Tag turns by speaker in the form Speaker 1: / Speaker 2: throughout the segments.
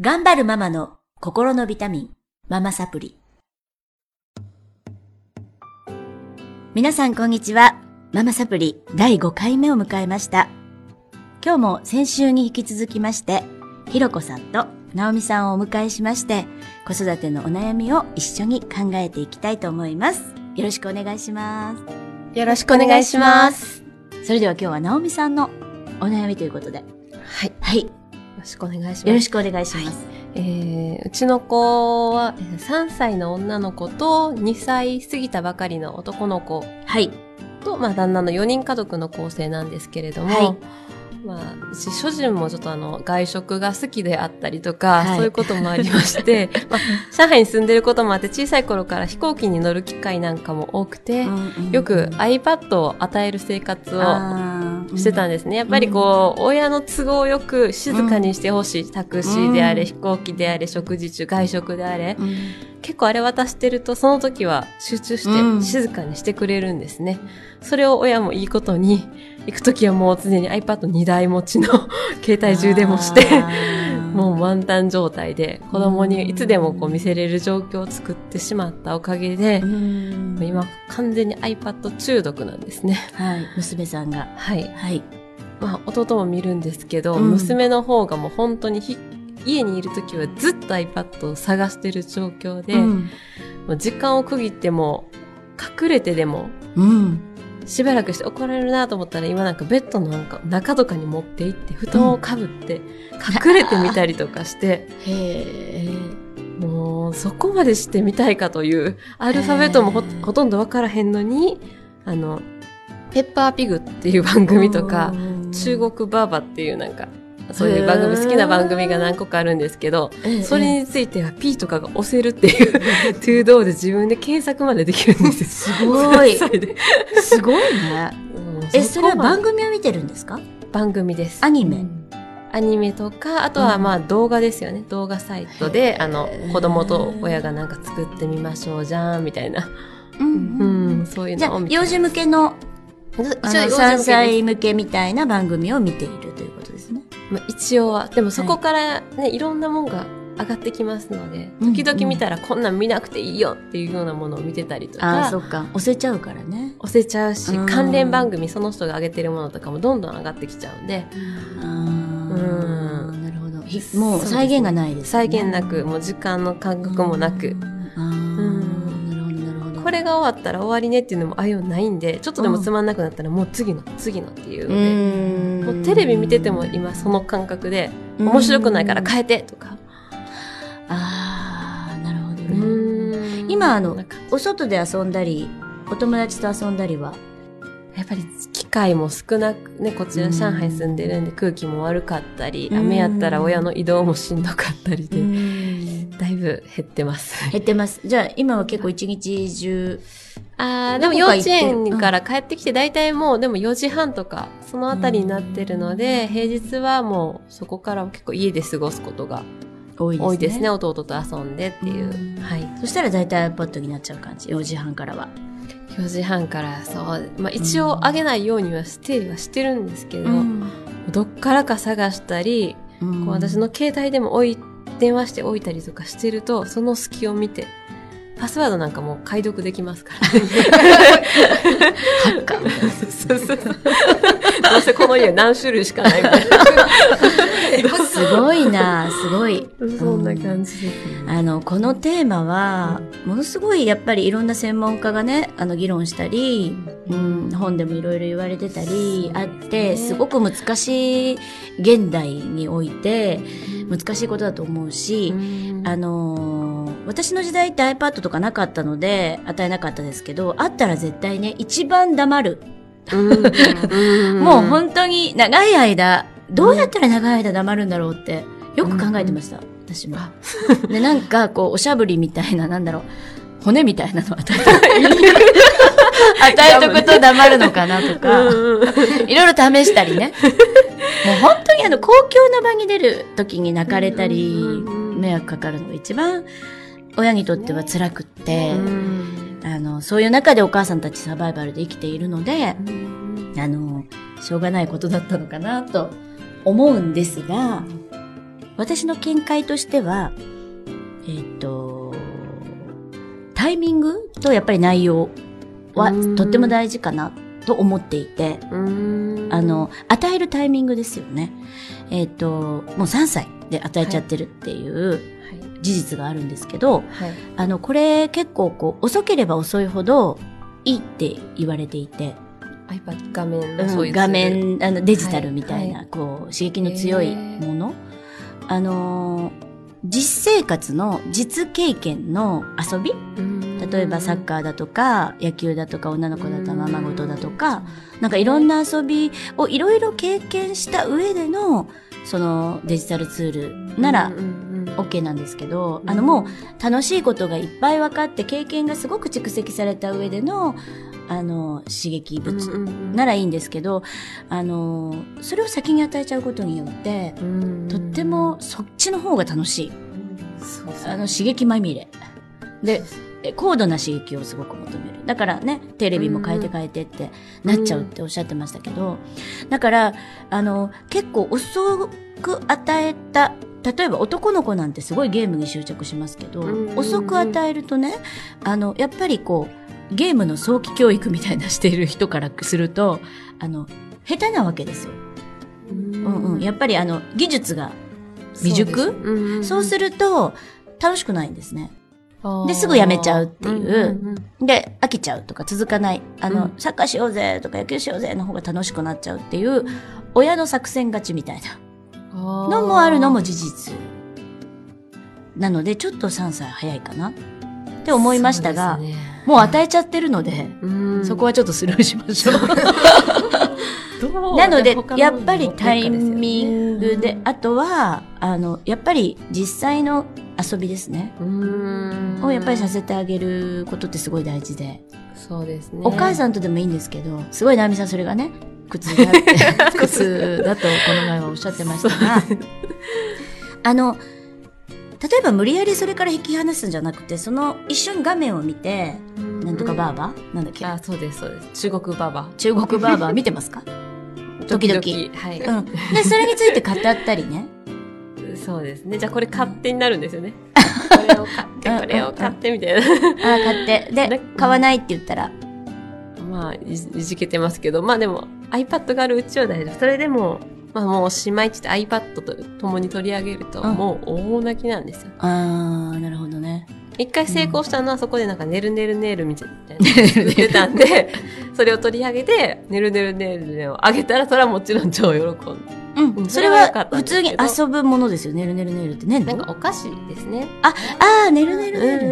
Speaker 1: 頑張るママの心のビタミン、ママサプリ。皆さんこんにちは。ママサプリ第5回目を迎えました。今日も先週に引き続きまして、ひろこさんとなおみさんをお迎えしまして、子育てのお悩みを一緒に考えていきたいと思います。よろしくお願いします。
Speaker 2: よろしくお願いします。
Speaker 1: それでは今日はなおみさんのお悩みということで。
Speaker 2: はい。よ
Speaker 1: はい。
Speaker 2: ろしくお願いします。
Speaker 1: よろしくお願いします。
Speaker 2: えーうちの子はえー3歳の女の子と2歳過ぎたばかりの男の子
Speaker 1: はい。
Speaker 2: と、まあ、旦那の4人家族の構成なんですけれども、
Speaker 1: はい
Speaker 2: まあ、うち主人もちょっとあの、外食が好きであったりとか、
Speaker 1: はい
Speaker 2: そういうこともありまして、まあ、上海に住んでることもあって、小さい頃から飛行機に乗る機会なんかも多くて、よく iPad を与える生活をしてたんですね。やっぱりこう、親の都合よく静かにしてほしい。タクシーであれ、
Speaker 1: うん
Speaker 2: 飛行機であれ、食事中、外食であれ。
Speaker 1: うん
Speaker 2: 結構あれ渡してると、その時は集中し
Speaker 1: うん
Speaker 2: て静かにしてくれるんですね。それを親もいいことに、行く時はもう常に iPad2 台持ちの 携帯充電もして、もう満タン状態で子供にいつでもこう見せれる状況を作ってしまったおかげで
Speaker 1: う、ん
Speaker 2: 今完全に iPad 中毒なんですね。
Speaker 1: はい。娘さんが。
Speaker 2: はい。
Speaker 1: はい。
Speaker 2: まあ、弟も見るんですけど、
Speaker 1: うん
Speaker 2: 娘の方がもう本当にひ家にいる時はずっと iPad を探してる状況で、
Speaker 1: うん。
Speaker 2: もう時間を区切っても、隠れてでも、
Speaker 1: うん。
Speaker 2: しばらくして怒られるなと思ったら、今なんかベッドのなんか中とかに持って行って、布団をかぶって、隠れてみたりとかして、
Speaker 1: へえ。
Speaker 2: もうそこまでしてみたいかという、アルファベットもほとんどわからへんのに、あの、ペッパーピグっていう番組とか、
Speaker 1: うん
Speaker 2: 中国バーバっていうなんか、そういう番組、好きな番組が何個かあるんですけど、
Speaker 1: ええ
Speaker 2: それについては P とかが押せるっていう、トゥードーで自分で検索までできるんですよ。
Speaker 1: すごい
Speaker 2: 3歳で。
Speaker 1: すごいね。
Speaker 2: うん
Speaker 1: え、それは番
Speaker 2: 組
Speaker 1: 組を見てるんですか？
Speaker 2: 番組です。
Speaker 1: アニメ
Speaker 2: うんアニメとか、あとは
Speaker 1: うん
Speaker 2: まあ動画ですよね。動画サイトで、あの子供と親がなんか作ってみましょうじゃん、みたいな。
Speaker 1: う
Speaker 2: うんん、そういう
Speaker 1: じゃあ
Speaker 2: のを、見て。
Speaker 1: 幼児向けの、の、
Speaker 2: 幼児向けです
Speaker 1: 3歳向けみたいな番組を見ているという。
Speaker 2: まあ、一応は。でもそこからね、い、ろんなもんが上がってきますので、
Speaker 1: うん
Speaker 2: 時々見たらこんなん見なくていいよっていうようなものを見てたりと
Speaker 1: ああ、
Speaker 2: か、
Speaker 1: そっか。押せちゃうからね。
Speaker 2: 押せちゃうし、
Speaker 1: うん
Speaker 2: 関連番組、その人が上げてるものとかもどんどん上がってきちゃうんで、
Speaker 1: ああ、
Speaker 2: うん
Speaker 1: なるほど。ひもう再現がないです
Speaker 2: 再
Speaker 1: ね。
Speaker 2: 現なく、もう時間の感覚もなく、
Speaker 1: ああ、なるほど、なるほど。
Speaker 2: これが終わったら終わりねっていうのもああいうのないんで、ちょっとでもつまんなくなったらもう次の、次のっていう
Speaker 1: う
Speaker 2: ので、もうテレビ見てても今その感覚で、面白くないから変えてとか。
Speaker 1: ああ、なるほどね。
Speaker 2: うん
Speaker 1: 今あのお外で遊んだり、お友達と遊んだりは？
Speaker 2: やっぱり機会も少なくね、こちら上海住んでるんで空気も悪かったり、
Speaker 1: うん
Speaker 2: 雨やったら親の移動もしんどかったりで、
Speaker 1: 減
Speaker 2: だいぶ減ってます。
Speaker 1: ってます。じゃあ今は結構一日中。
Speaker 2: あーでも幼稚園から帰ってきて大体もうでも4時半とかそのあたりになってるので、平日はもうそこから結構家で過ごすことが
Speaker 1: 多いですね。
Speaker 2: 多いですね。弟と遊んでっていう。
Speaker 1: うん
Speaker 2: はい。
Speaker 1: そしたら大体 iPad になっちゃう感じ？4時半からは。
Speaker 2: 4時半からそう、まあ一応あげないようにはしてはしてるんですけど、どっからか探したり、
Speaker 1: うん
Speaker 2: こう私の携帯でも置い、電話して置いたりとかしてると、その隙を見て、パスワードなんかもう解読できますから。
Speaker 1: ハッカーみたいな。
Speaker 2: そうそうそう。どうせこの家何種類しかないみたい
Speaker 1: すごいなすごい。
Speaker 2: な。そんな感じですね。
Speaker 1: あの、このテーマは、ものすごいやっぱりいろんな専門家がね、あの、議論したり、うん、本でもいろいろ言われてたりあって、すごく難しい現代において、難しいことだと思うし、あのー私の時代って iPad とかなかったので、与えなかったですけど、あったら絶対ね、一番黙る。
Speaker 2: うん
Speaker 1: もう本当に長い間、どうやったら長い間黙るんだろうって、よく考えてました、私も。で、なんか、こう、おしゃぶりみたいな、なんだろう、骨みたいなの与え 与えとくと黙るのかなとか、いろいろ試したりね。もう本当にあの、公共の場に出る時に泣かれたり、迷惑かかるのが一番親にとっては辛くって、あの、そういう中でお母さんたちサバイバルで生きているので、あの、しょうがないことだったのかなと思うんですが、私の見解としては、えっ、と、タイミングとやっぱり内容はとっても大事かなと思っていて、あの、与えるタイミングですよね。えっ、と、もう3歳で与えちゃってるっていう事実があるんですけど、はい。あの、これ結構こう、遅ければ遅いほどいいって言われていて、
Speaker 2: iPad 画面
Speaker 1: のそういう、画面、あの、デジタルみたいな、はい、こう、刺激の強いもの。あのー、実生活の実経験の遊び。例えばサッカーだとか、野球だとか、女の子だったらままごとだとか、なんかいろんな遊びをいろいろ経験した上での、そのデジタルツールなら OK なんですけど、あのもう楽しいことがいっぱい分かって経験がすごく蓄積された上でのあの刺激物ならいいんですけど、あのそれを先に与えちゃうことによって、とってもそっちの方が楽しい。あの刺激まみれ。で、高度な刺激をすごく求める。だからね、テレビも変えて変えてってなっちゃうっておっしゃってましたけど、だから、あの、結構遅く与えた、例えば男の子なんてすごいゲームに執着しますけど、遅く与えるとね、あの、やっぱりこう、ゲームの早期教育みたいなしている人からすると、あの、下手なわけですよ。うんうん。やっぱりあの、技術が未熟？そうすると、楽しくないんですね。で、すぐ辞めちゃうっていう。で、飽きちゃうとか続かない。あの、うん、サッカーしようぜとか野球しようぜの方が楽しくなっちゃうっていう、親の作戦勝ちみたいなのもあるのも事実。なので、ちょっと3歳早いかなって思いましたが、ね、もう与えちゃってるので、そこはちょっとスルーしましょう。なので、やっぱりタイミングで、あとは、あの、やっぱり実際の遊びですね。をやっぱりさせてあげることってすごい大事で。
Speaker 2: そうですね。
Speaker 1: お母さんとでもいいんですけど、すごいナミさんそれがね、苦痛だって、苦痛だとこの前はおっしゃってましたが、あの、例えば無理やりそれから引き離すんじゃなくて、その一緒に画面を見て、なんとかバーバー？なんだっけ？
Speaker 2: あ、そうです、そうです。中国バーバー。
Speaker 1: 中国バーバー見てますか？時々。はい。うん。で、それについて語ったりね。
Speaker 2: そうですね。じゃあこれ勝手になるんですよね。これを買って、これを買ってみたいな。
Speaker 1: ああ、買って。で、買わないって言ったら。
Speaker 2: まあい、いじけてますけど、まあでも iPad があるうちは大丈夫。それでも、まあもうおしまいって言って iPad と共に取り上げると、もう大泣きなんですよ。
Speaker 1: ああ、なるほどね。
Speaker 2: 一回成功したのはそこでなんか、ねるねるねるみたいな言ってたんで、それを取り上げて、ねるねるねるをあげたら、それはもちろん超喜んで。
Speaker 1: うん。それは普通に遊ぶものですよ。ねるねるねるってね。
Speaker 2: なんかお菓子ですね。
Speaker 1: あ、ああ、ねるねるねる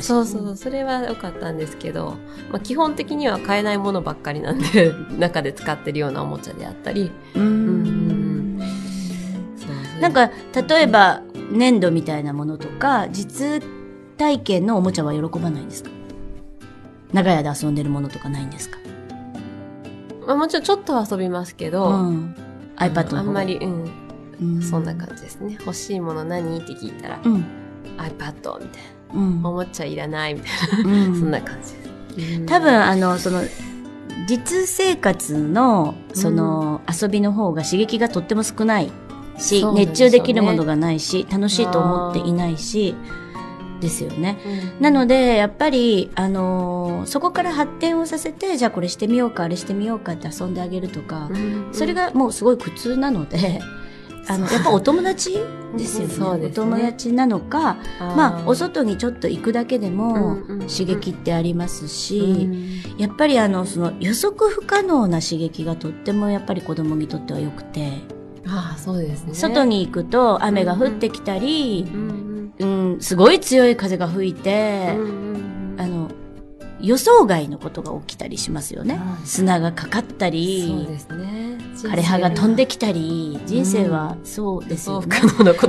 Speaker 2: そうそう、それは良かったんですけど、まあ基本的には買えないものばっかりなんで、中で使ってるようなおもちゃであったり。うん。
Speaker 1: なんか、例えば、粘土みたいなものとか、実体験のおもちゃは喜ばないんですか？長屋で遊んでるものとかないんですか？
Speaker 2: まあ、もちろんちょっと遊びますけど、うん、
Speaker 1: iPad
Speaker 2: のあんまり、うん、うん、そんな感じですね。欲しいもの何？って聞いたら、うん、iPad みたいな、うん、おもちゃいらないみたいな、うん、そんな感じ。
Speaker 1: です。多分、あの、その、実生活の、その、遊びの方が刺激がとっても少ないし、ね、熱中できるものがないし、楽しいと思っていないし、ですよね。うん、なので、やっぱり、あのー、そこから発展をさせて、じゃあこれしてみようか、あれしてみようかって遊んであげるとか、うん、それがもうすごい苦痛なので、あの、やっぱお友達ですよね。そうですね。お友達なのか、まあ、お外にちょっと行くだけでも刺激ってありますし、やっぱりあの、その予測不可能な刺激がとってもやっぱり子供にとっては良くて、
Speaker 2: ああ、そうですね。
Speaker 1: 外に行くと雨が降ってきたり、うんうん、すごい強い風が吹いて、あの、予想外のことが起きたりしますよね。砂がかかったり、ね。枯葉が飛んできたり、人生はそうですよね。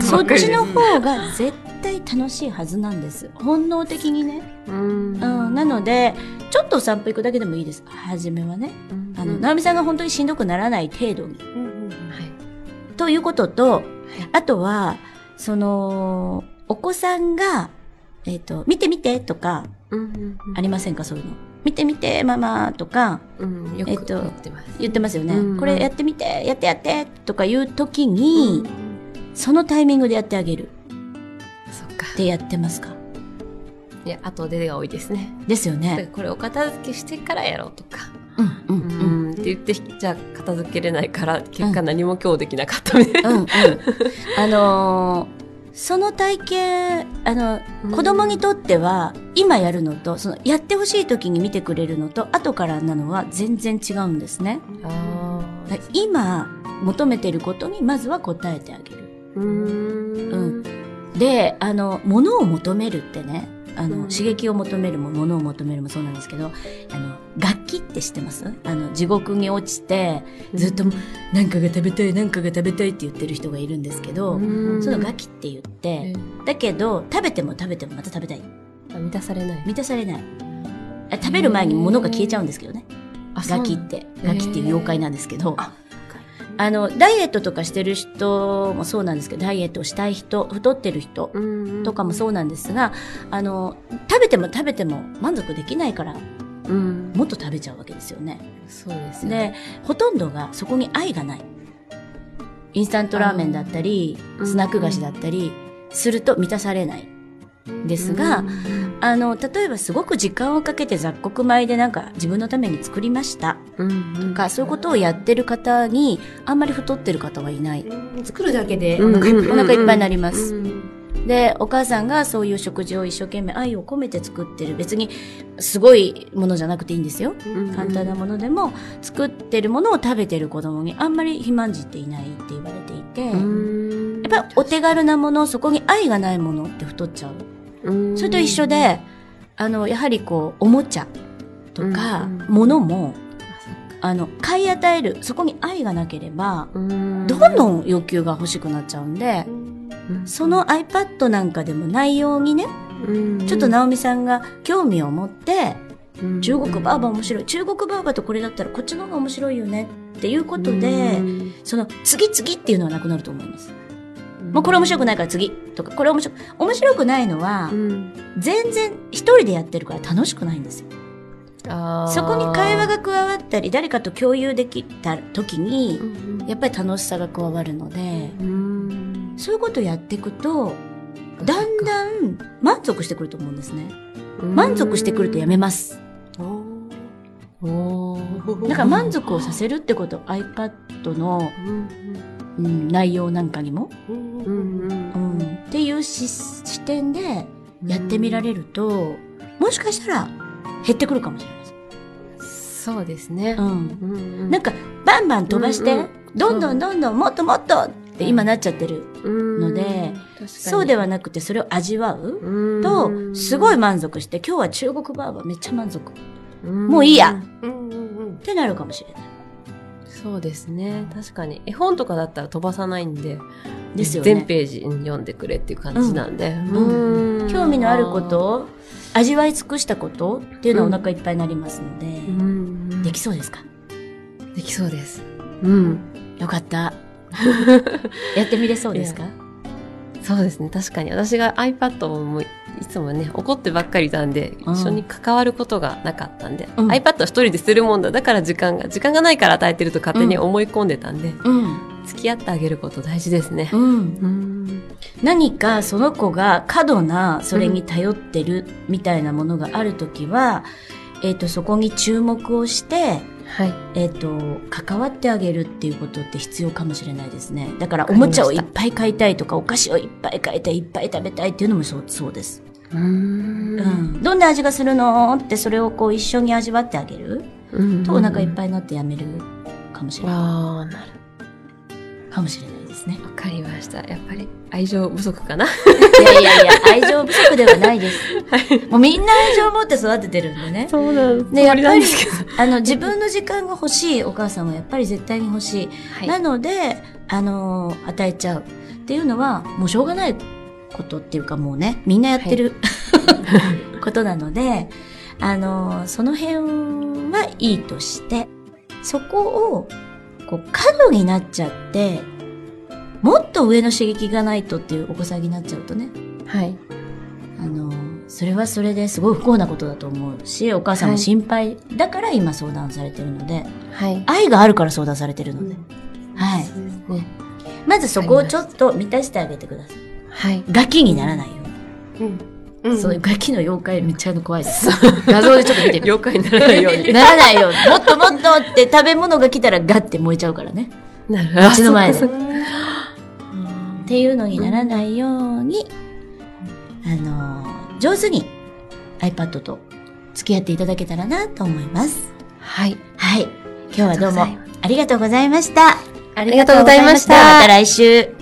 Speaker 1: そっちの方が絶対楽しいはずなんです。本能的にね。うん、なので、ちょっとお散歩行くだけでもいいです。初めはね。あの、直美さんが本当にしんどくならない程度に。ということと、あとは、その、お子さんが、えっ、ー、と、見て見てとか、ありませんか？そういうの。見て見て、ママとか、
Speaker 2: うん、よく言ってます。
Speaker 1: 言ってますよね。うんうん、これやってみて、やってやってとか言うときに、うん、そのタイミングでやってあげる。
Speaker 2: そっか。
Speaker 1: でやってますか？
Speaker 2: いや、後でが多いですね。
Speaker 1: ですよね。
Speaker 2: これお片付けしてからやろうとか。
Speaker 1: うんうんうん。
Speaker 2: って言って、じゃあ片付けれないから、結果何も今日できなかったみたいな。うんうん。
Speaker 1: あのーその体験、あの、子供にとっては、今やるのと、その、やってほしい時に見てくれるのと、後からなのは全然違うんですね。今、求めてることに、まずは答えてあげる。うん。で、あの、物を求めるってね、あの、うん、刺激を求めるも、物を求めるもそうなんですけど、あの、楽器って知ってます？あの、地獄に落ちて、ずっと、何かが食べたい、何かが食べたいって言ってる人がいるんですけど、うん、その楽器って言って、だけど、食べても食べてもまた食べたい。
Speaker 2: 満たされない。
Speaker 1: 満たされない。食べる前に物が消えちゃうんですけどね。ガキって。ガキっていう妖怪なんですけど。あの、ダイエットとかしてる人もそうなんですけど、ダイエットをしたい人、太ってる人とかもそうなんですが、あの、食べても食べても満足できないから、うん、もっと食べちゃうわけですよね。
Speaker 2: そうですね。
Speaker 1: で、ほとんどがそこに愛がない。インスタントラーメンだったり、スナック菓子だったり、すると満たされない。ですが、あの、例えばすごく時間をかけて雑穀米でなんか自分のために作りましたとか、そういうことをやってる方に、あんまり太ってる方はいない。
Speaker 2: 作るだけで
Speaker 1: お腹いっぱいになります。で、お母さんがそういう食事を一生懸命愛を込めて作ってる。別にすごいものじゃなくていいんですよ。簡単なものでも作ってるものを食べてる子供にあんまり肥満児っていないって言われていて、やっぱりお手軽なもの、そこに愛がないものって太っちゃう。それと一緒で、あの、やはりこう、おもちゃとか、ものも、あの、買い与える、そこに愛がなければ、どんどん欲求が欲しくなっちゃうんで、その iPad なんかでも内容にね、ちょっと直美さんが興味を持って、中国バーバ面白い。中国バーバとこれだったらこっちの方が面白いよねっていうことで、その次々っていうのはなくなると思います。もうこれ面白くないから次。とか、これ面白く、面白くないのは、うん、全然一人でやってるから楽しくないんですよ。そこに会話が加わったり、誰かと共有できた時に、やっぱり楽しさが加わるので、うん、そういうことをやっていくと、だんだん満足してくると思うんですね。満足してくるとやめます。だから満足をさせるってこと iPad のうん、内容なんかにも、うんうんっていう視点でやってみられると、もしかしたら減ってくるかもしれません。
Speaker 2: そうですね。う
Speaker 1: ん。なんか、バンバン飛ばして、どんどんどんどんもっともっとって今なっちゃってるので、そうではなくてそれを味わうと、すごい満足して、今日は中国バーバーめっちゃ満足。もういいや。ってなるかもしれない。
Speaker 2: そうですね。確かに。絵本とかだったら飛ばさないんで、ですよね。全ページ読んでくれっていう感じなんで。
Speaker 1: うん、興味のあること味わい尽くしたことっていうのはお腹いっぱいになりますので、うん、できそうですか？
Speaker 2: できそうです。
Speaker 1: うん。よかった。やってみれそうですか？
Speaker 2: そうですね。確かに。私が iPad をいつもね、怒ってばっかりいたんで、一緒に関わることがなかったんで、うん、iPad は一人でするもんだ。だから時間が、時間がないから与えてると勝手に思い込んでたんで、うん、付き合ってあげること大事ですね。うん、
Speaker 1: 何かその子が過度な、それに頼ってるみたいなものがあるときは、えっ、ー、と、そこに注目をして、はい。えっ、ー、と、関わってあげるっていうことって必要かもしれないですね。だから、おもちゃをいっぱい買いたいとか、お菓子をいっぱい買いたい、いっぱい食べたいっていうのもそう、そうです。うん、どんな味がするのってそれをこう一緒に味わってあげる？とお腹いっぱいになってやめるかもしれない。ああ、なる。かもしれないですね。
Speaker 2: わかりました。やっぱり愛情不足かな。い
Speaker 1: やいやいや、愛情不足ではないです。はい、もうみんな愛情を持って育ててるんでね。
Speaker 2: そうなんです。
Speaker 1: ね、やっぱり、あの、自分の時間が欲しいお母さんはやっぱり絶対に欲しい。はい、なので、あの、与えちゃうっていうのは、もうしょうがないことっていうかもうね、みんなやってる、はい、ことなので、あの、その辺はいいとして、そこを、こう、過度になっちゃって、もっと上の刺激がないとっていうお子さんになっちゃうとね。はい。あの、それはそれですごい不幸なことだと思うし、お母さんも心配だから今相談されてるので、
Speaker 2: はい。
Speaker 1: 愛があるから相談されてるので。はい。ね、まずそこをちょっと満たしてあげてください。
Speaker 2: はい。
Speaker 1: ガキにならないように。うん。うん、そういうガキの妖怪めっちゃ怖いです。画像でちょっと見て
Speaker 2: み妖怪にならないように。
Speaker 1: ならないように。もっともっとって食べ物が来たらガッて燃えちゃうからね。
Speaker 2: なるほど。
Speaker 1: うちの前で。っていうのにならないように、あのー、上手に iPad と付き合っていただけたらなと思います。
Speaker 2: はい。
Speaker 1: はい。今日はどうもありがとうございました。
Speaker 2: ありがとうございました。
Speaker 1: また来週。